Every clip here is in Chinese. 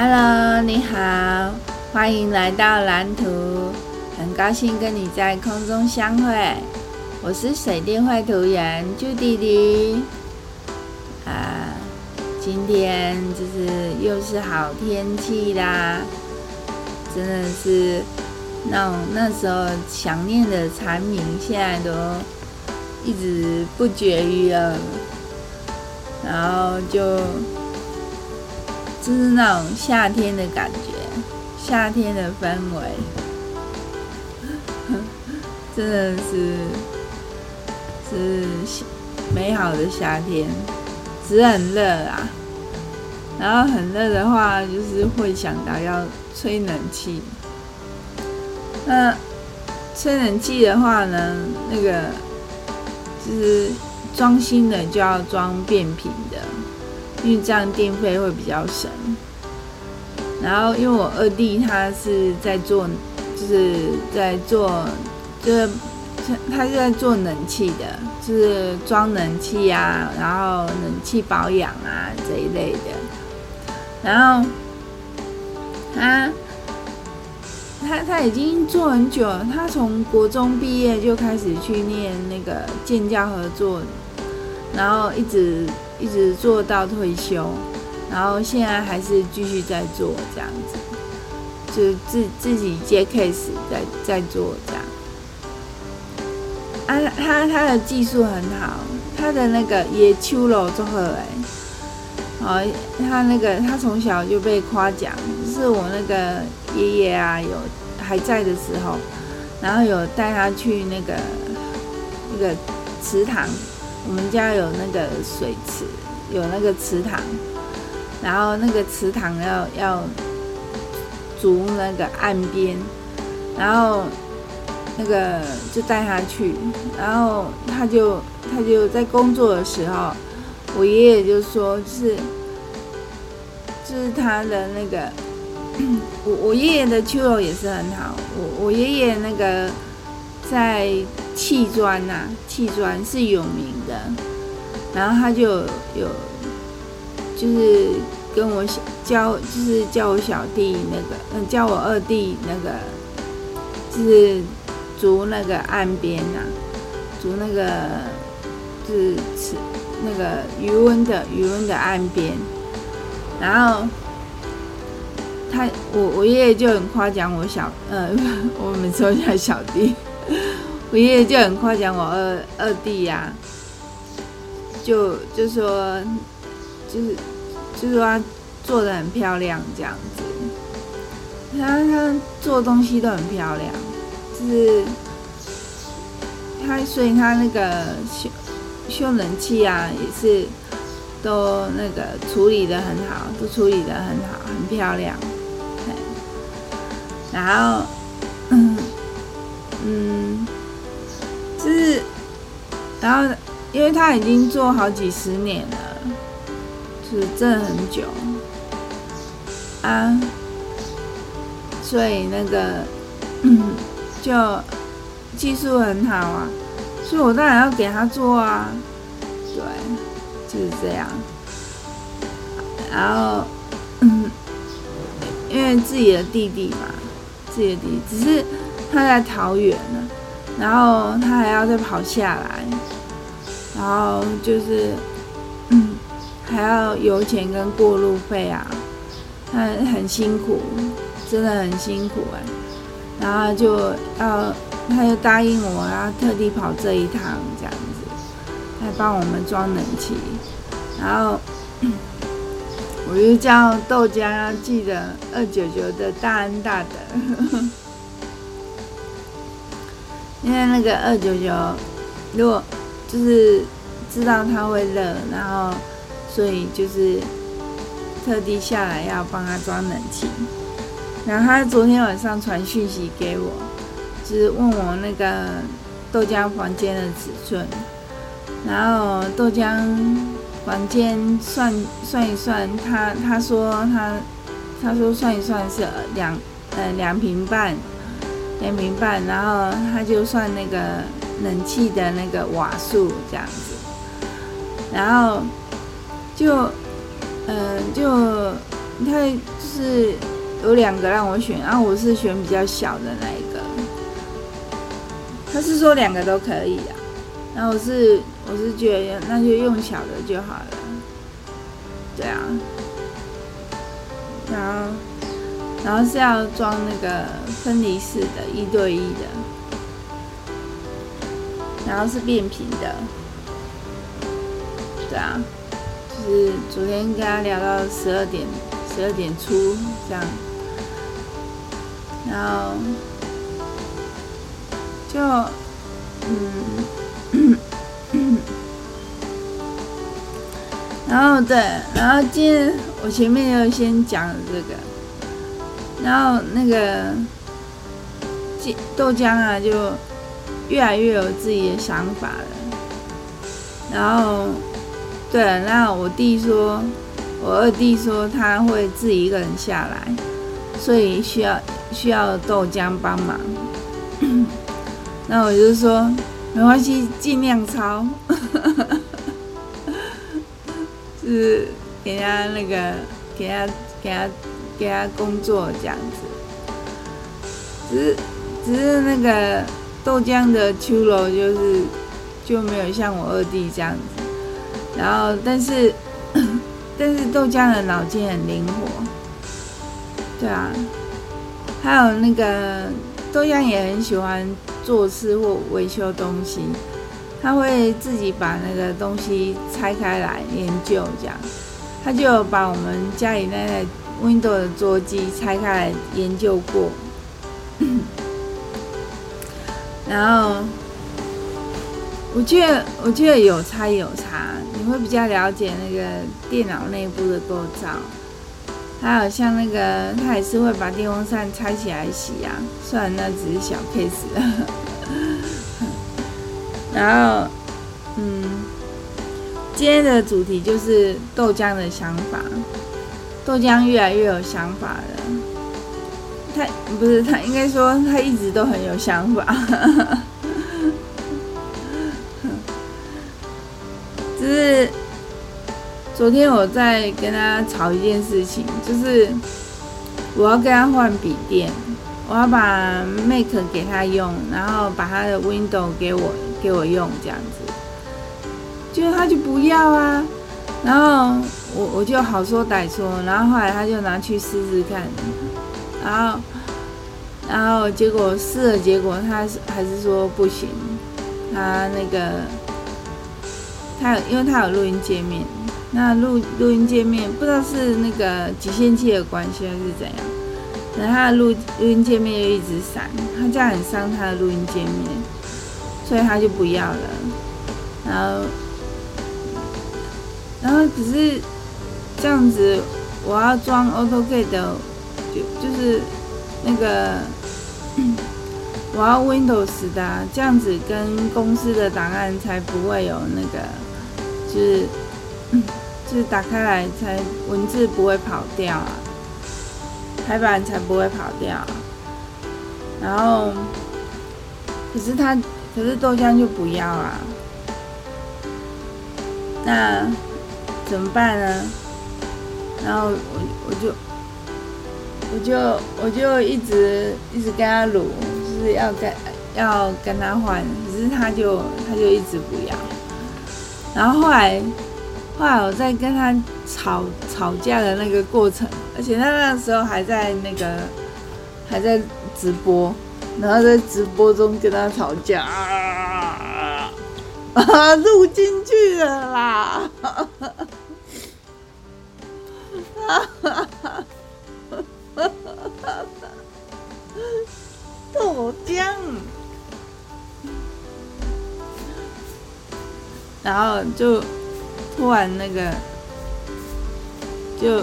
Hello，你好，欢迎来到蓝图，很高兴跟你在空中相会。我是水电绘图员朱弟弟。啊，今天就是又是好天气啦，真的是那种那时候想念的蝉鸣，现在都一直不绝于耳，然后就。就是那种夏天的感觉，夏天的氛围，真的是是美好的夏天，只很热啊。然后很热的话，就是会想到要吹冷气。那吹冷气的话呢，那个就是装新的就要装变频的。因为这样电费会比较省，然后因为我二弟他是在做，就是在做，就是他是在做冷气的，就是装冷气啊，然后冷气保养啊这一类的，然后他他他已经做很久了，他从国中毕业就开始去念那个建教合作，然后一直。一直做到退休，然后现在还是继续在做这样子，就自自己接 case 在在做这样。啊，他他的技术很好，他的那个也秋楼做好哎，哦，他那个他从小就被夸奖，是我那个爷爷啊有还在的时候，然后有带他去那个那个祠堂。我们家有那个水池，有那个池塘，然后那个池塘要要筑那个岸边，然后那个就带他去，然后他就他就在工作的时候，我爷爷就说，是就是他的那个，我我爷爷的秋楼也是很好，我我爷爷那个。在砌砖呐，砌砖是有名的。然后他就有，就是跟我小教，就是叫我小弟那个，嗯，叫我二弟那个，就是筑那个岸边呐，筑那个就是那个余温的余温的岸边。然后他，我我爷爷就很夸奖我小，呃，我们说一下小弟。我爷爷就很夸奖我二二弟呀、啊，就就说，就是就是说他做的很漂亮这样子，他他做东西都很漂亮，就是他所以他那个修修冷气啊也是都那个处理的很好，都处理的很好，很漂亮，然后。嗯，就是，然后，因为他已经做好几十年了，就是真的很久啊，所以那个，就技术很好啊，所以我当然要给他做啊，对，就是这样。然后，嗯，因为自己的弟弟嘛，自己的弟弟只是。他在桃园呢，然后他还要再跑下来，然后就是，嗯，还要油钱跟过路费啊，他很辛苦，真的很辛苦哎，然后就要，他就答应我要特地跑这一趟这样子，来帮我们装冷气，然后 我就叫豆浆要记得二九九的大恩大德。因为那个二九九，如果就是知道他会热，然后所以就是特地下来要帮他装冷气。然后他昨天晚上传讯息给我，就是问我那个豆浆房间的尺寸。然后豆浆房间算算一算，他他说他他说算一算是两呃两坪半。两坪半，然后他就算那个冷气的那个瓦数这样子，然后就，嗯、呃，就他就是有两个让我选，然后我是选比较小的那一个。他是说两个都可以啊，然后我是我是觉得那就用小的就好了。对啊，然后然后是要装那个分离式的，一对一的，然后是变频的。对啊。就是昨天跟他聊到十二点，十二点出这样，然后就嗯，然后对，然后今天我前面又先讲这个，然后那个豆浆啊，就越来越有自己的想法了，然后。对，那我弟说，我二弟说他会自己一个人下来，所以需要需要豆浆帮忙。那我就说没关系，尽量抄，就 是给他那个给他给他给他工作这样子。只是只是那个豆浆的秋楼就是就没有像我二弟这样子。然后，但是，但是豆浆的脑筋很灵活，对啊，还有那个豆浆也很喜欢做事或维修东西，他会自己把那个东西拆开来研究，这样，他就把我们家里那台 Windows 的桌机拆开来研究过，然后，我记得，我记得有拆有差。你会比较了解那个电脑内部的构造，还有像那个，他也是会把电风扇拆起来洗啊，虽然那只是小 case。然后，嗯，今天的主题就是豆浆的想法，豆浆越来越有想法了。他不是他，应该说他一直都很有想法。就是昨天我在跟他吵一件事情，就是我要跟他换笔电，我要把 Mac 给他用，然后把他的 Window 给我给我用这样子，结果他就不要啊，然后我我就好说歹说，然后后来他就拿去试试看，然后然后结果试了，结果他还是说不行，他那个。他有，因为他有录音界面，那录录音界面不知道是那个集线器的关系还是怎样，然后他的录录音界面又一直闪，他这样很伤他的录音界面，所以他就不要了。然后，然后只是这样子，我要装 AutoCAD 的，就就是那个。我要 Windows 的，这样子跟公司的档案才不会有那个，就是，就是打开来才文字不会跑掉啊，排版才不会跑掉啊。然后，可是他，可是豆浆就不要啊。那怎么办呢？然后我我就我就我就一直一直跟他撸，就。是要跟要跟他换，可是他就他就一直不要。然后后来后来我在跟他吵吵架的那个过程，而且他那个时候还在那个还在直播，然后在直播中跟他吵架，啊，录进去了啦！豆浆，然后就突然那个，就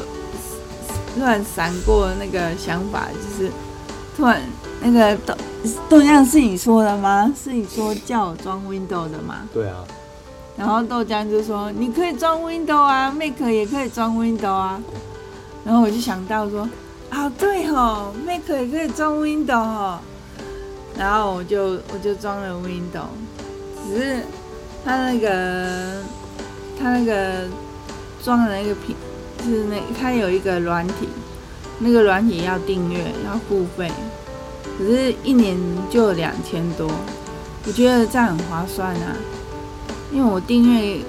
突然闪过那个想法，就是突然那个豆豆浆是你说的吗？是你说叫我装 Windows 的吗？对啊。然后豆浆就说：“你可以装 Windows 啊，Mac 也可以装 Windows 啊。”然后我就想到说：“啊，对吼，Mac 也可以装 Windows 吼。”然后我就我就装了 Window，只是它那个它那个装的那个屏，就是那它有一个软体，那个软体要订阅要付费，可是一年就两千多，我觉得这样很划算啊，因为我订阅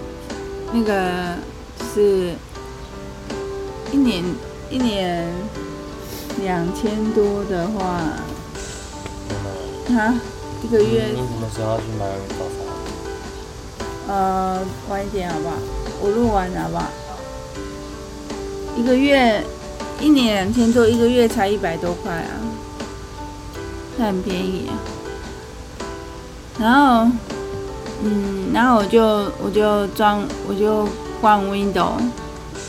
那个是一年一年两千多的话，啊，一个月。你什么时候要去买早餐？呃，晚一点好不好？我录完好不好？一个月一年两千多，一个月才一百多块啊，那很便宜啊。然后，嗯，然后我就我就装我就换 Windows，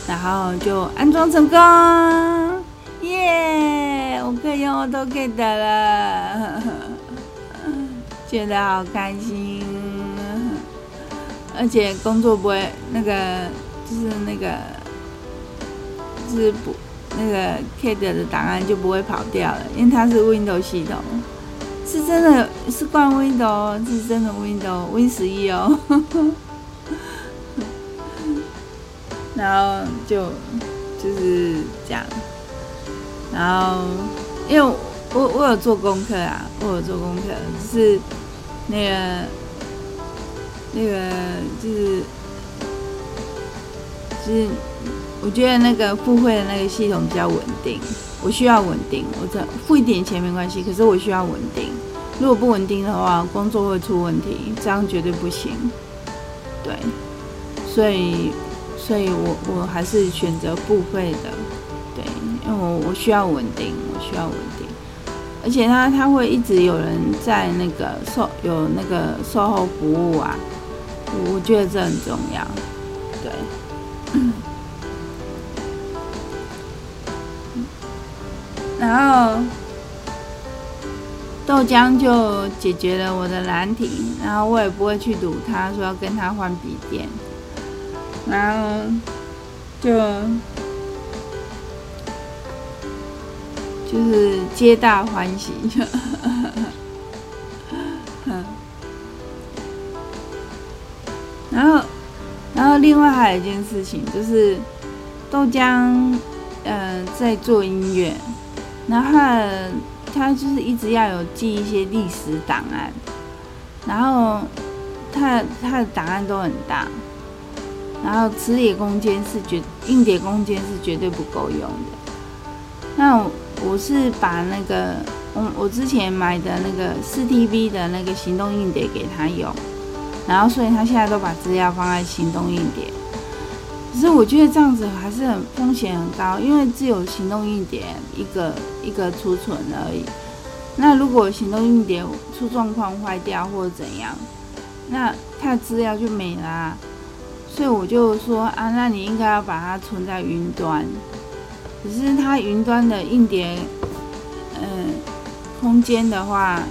然后就安装成功，耶！我可以用 AutoCAD 了，觉得好开心。而且工作不会那个，就是那个，就是不那个 CAD 的档案就不会跑掉了，因为它是 Windows 系统，是真的是惯 Windows，是真的 Windows Win 十一哦。然后就就是这样，然后因为我我有做功课啊，我有做功课，就是那个。那个就是，就是我觉得那个付费的那个系统比较稳定，我需要稳定。我这付一点钱没关系，可是我需要稳定。如果不稳定的话，工作会出问题，这样绝对不行。对，所以，所以我我还是选择付费的。对，因为我我需要稳定，我需要稳定。而且他他会一直有人在那个售有那个售后服务啊。我觉得这很重要，对。然后豆浆就解决了我的难题，然后我也不会去赌他说要跟他换笔电，然后就就是皆大欢喜。然后，然后另外还有一件事情就是，豆浆，嗯、在做音乐，然后他，他就是一直要有记一些历史档案，然后他他的档案都很大，然后磁碟空间是绝，硬碟空间是绝对不够用的。那我，我是把那个我我之前买的那个四 TB 的那个行动硬碟给他用。然后，所以他现在都把资料放在行动硬碟。可是我觉得这样子还是很风险很高，因为只有行动硬碟一个一个储存而已。那如果行动硬碟出状况坏掉或者怎样，那他的资料就没了啊。所以我就说啊，那你应该要把它存在云端。可是它云端的硬碟，嗯，空间的话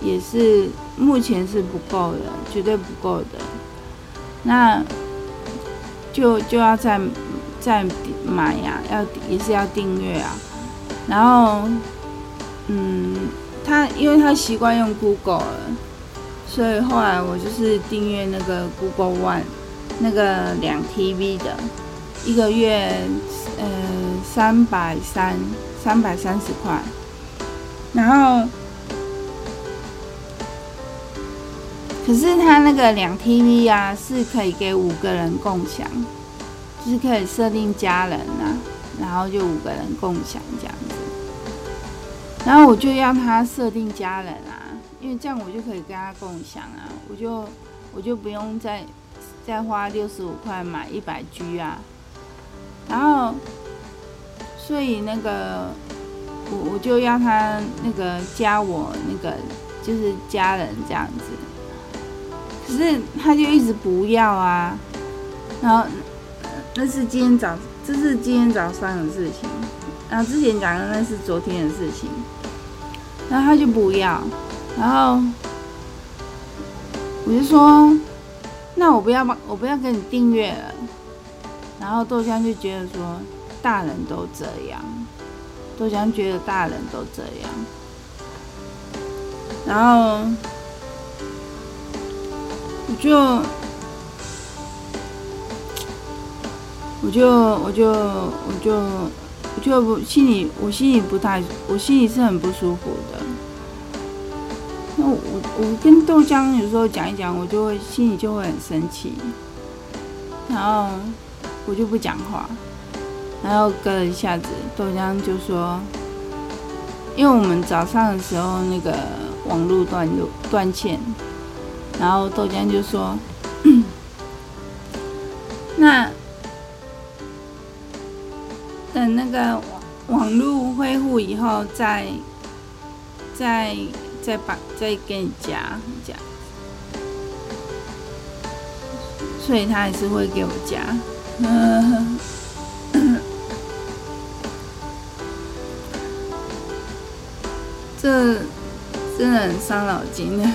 也是。目前是不够的，绝对不够的。那就就要再再买呀，要也是要订阅啊。然后，嗯，他因为他习惯用 Google 了，所以后来我就是订阅那个 Google One，那个两 T V 的，一个月呃三百三三百三十块，然后。可是他那个两 T V 啊，是可以给五个人共享，就是可以设定家人啊，然后就五个人共享这样子。然后我就要他设定家人啊，因为这样我就可以跟他共享啊，我就我就不用再再花六十五块买一百 G 啊。然后，所以那个我我就要他那个加我那个就是家人这样子。可是他就一直不要啊，然后那是今天早，这是今天早上的事情，然后之前讲的那是昨天的事情，然后他就不要，然后我就说，那我不要吧，我不要给你订阅了，然后豆浆就觉得说，大人都这样，豆浆觉得大人都这样，然后。我就我就我就我就我就不心里我心里不太，我心里是很不舒服的。我跟豆浆有时候讲一讲，我就会心里就会很生气，然后我就不讲话，然后隔了一下子，豆浆就说，因为我们早上的时候那个网络断就断线，然后豆浆就说，那等那个网网络恢复以后再再。再把再给你加加，所以他还是会给我加。嗯，这真的很伤脑筋的。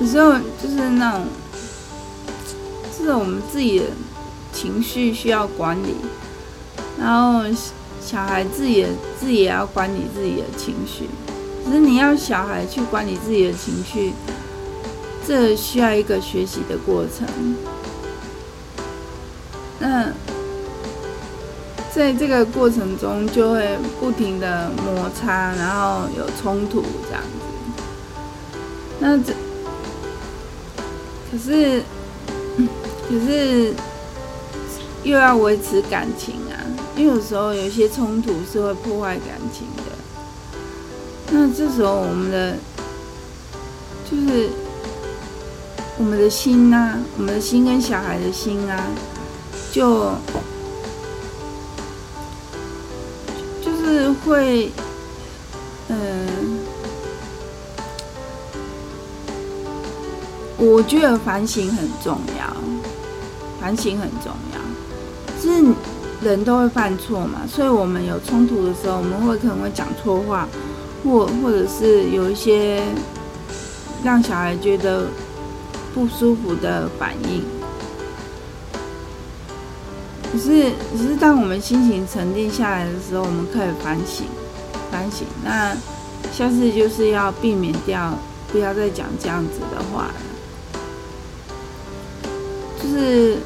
有时候就是那种，就是我们自己的情绪需要管理，然后小孩自己自己也要管理自己的情绪。可是你要小孩去管理自己的情绪，这需要一个学习的过程。那在这个过程中，就会不停的摩擦，然后有冲突这样子。那这可是，可是又要维持感情啊，因为有时候有些冲突是会破坏感情的。那这时候，我们的就是我们的心呐、啊，我们的心跟小孩的心啊，就就是会，嗯、我觉得反省很重要，反省很重要，是人都会犯错嘛，所以我们有冲突的时候，我们会可能会讲错话。或或者是有一些让小孩觉得不舒服的反应，可是只是当我们心情沉淀下来的时候，我们可以反省反省。那下次就是要避免掉，不要再讲这样子的话了。就是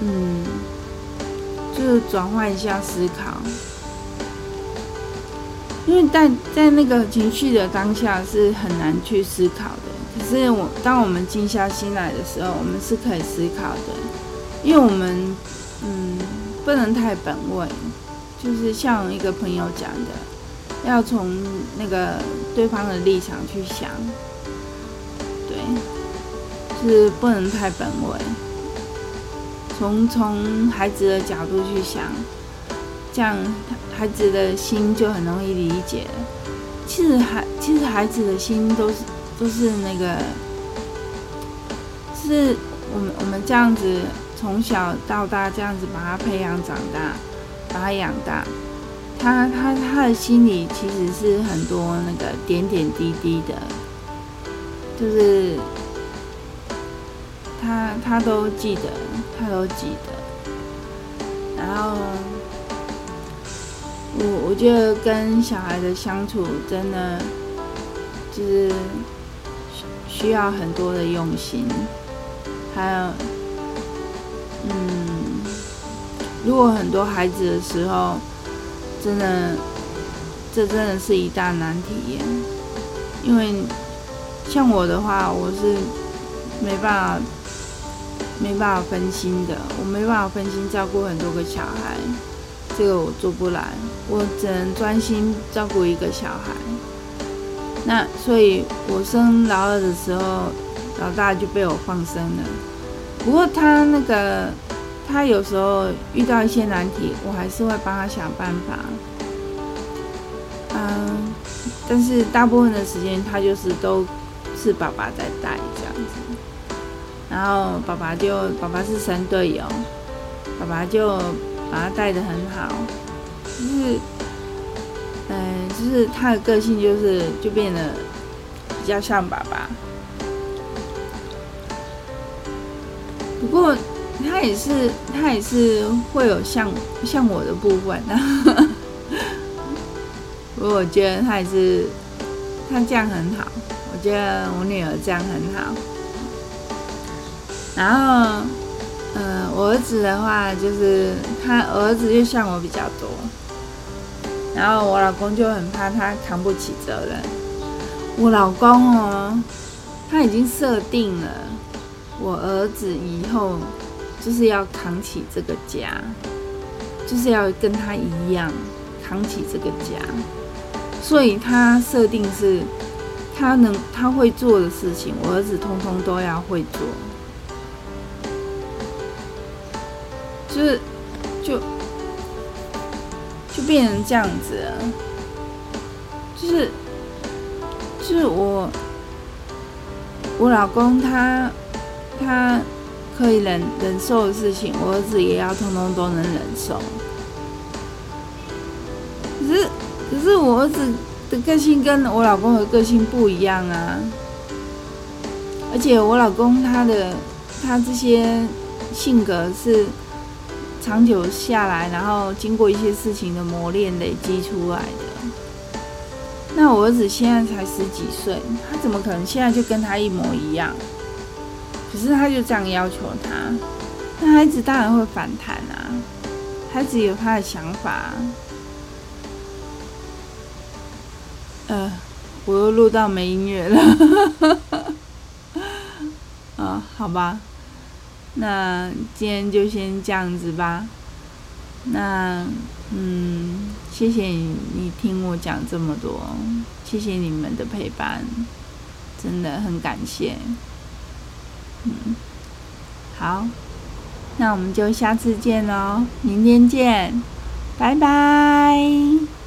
嗯，就是转换一下思考。因为在在那个情绪的当下是很难去思考的，可是我当我们静下心来的时候，我们是可以思考的，因为我们嗯不能太本位，就是像一个朋友讲的，要从那个对方的立场去想，对，是不能太本位，从从孩子的角度去想。这样，孩子的心就很容易理解了。其实孩，其实孩子的心都是都是那个，是我们我们这样子从小到大这样子把他培养长大，把他养大，他他他的心里其实是很多那个点点滴滴的，就是他他都记得，他都记得，然后。我我觉得跟小孩的相处真的就是需要很多的用心，还有，嗯，如果很多孩子的时候，真的这真的是一大难题耶，因为像我的话，我是没办法没办法分心的，我没办法分心照顾很多个小孩。这个我做不来，我只能专心照顾一个小孩。那所以，我生老二的时候，老大就被我放生了。不过他那个，他有时候遇到一些难题，我还是会帮他想办法。嗯，但是大部分的时间，他就是都是爸爸在带这样子。然后爸爸就，爸爸是神队友，爸爸就。把他带得很好，就是，嗯，就是他的个性就是就变得比较像爸爸。不过他也是他也是会有像像我的部分的。不过我觉得他也是他这样很好，我觉得我女儿这样很好。然后，嗯，我我儿子的话，就是他儿子就像我比较多，然后我老公就很怕他扛不起责任。我老公哦，他已经设定了，我儿子以后就是要扛起这个家，就是要跟他一样扛起这个家，所以他设定是。他能，他会做的事情，我儿子通通都要会做，就是，就，就变成这样子了，就是，就是我，我老公他，他可以忍忍受的事情，我儿子也要通通都能忍受，可是，可是我儿子。的个性跟我老公的个性不一样啊，而且我老公他的他这些性格是长久下来，然后经过一些事情的磨练累积出来的。那我儿子现在才十几岁，他怎么可能现在就跟他一模一样？可是他就这样要求他，那孩子当然会反弹啊，孩子有他的想法。呃，我又录到没音乐了，啊，好吧，那今天就先这样子吧。那，嗯，谢谢你，你听我讲这么多，谢谢你们的陪伴，真的很感谢。嗯，好，那我们就下次见喽，明天见，拜拜。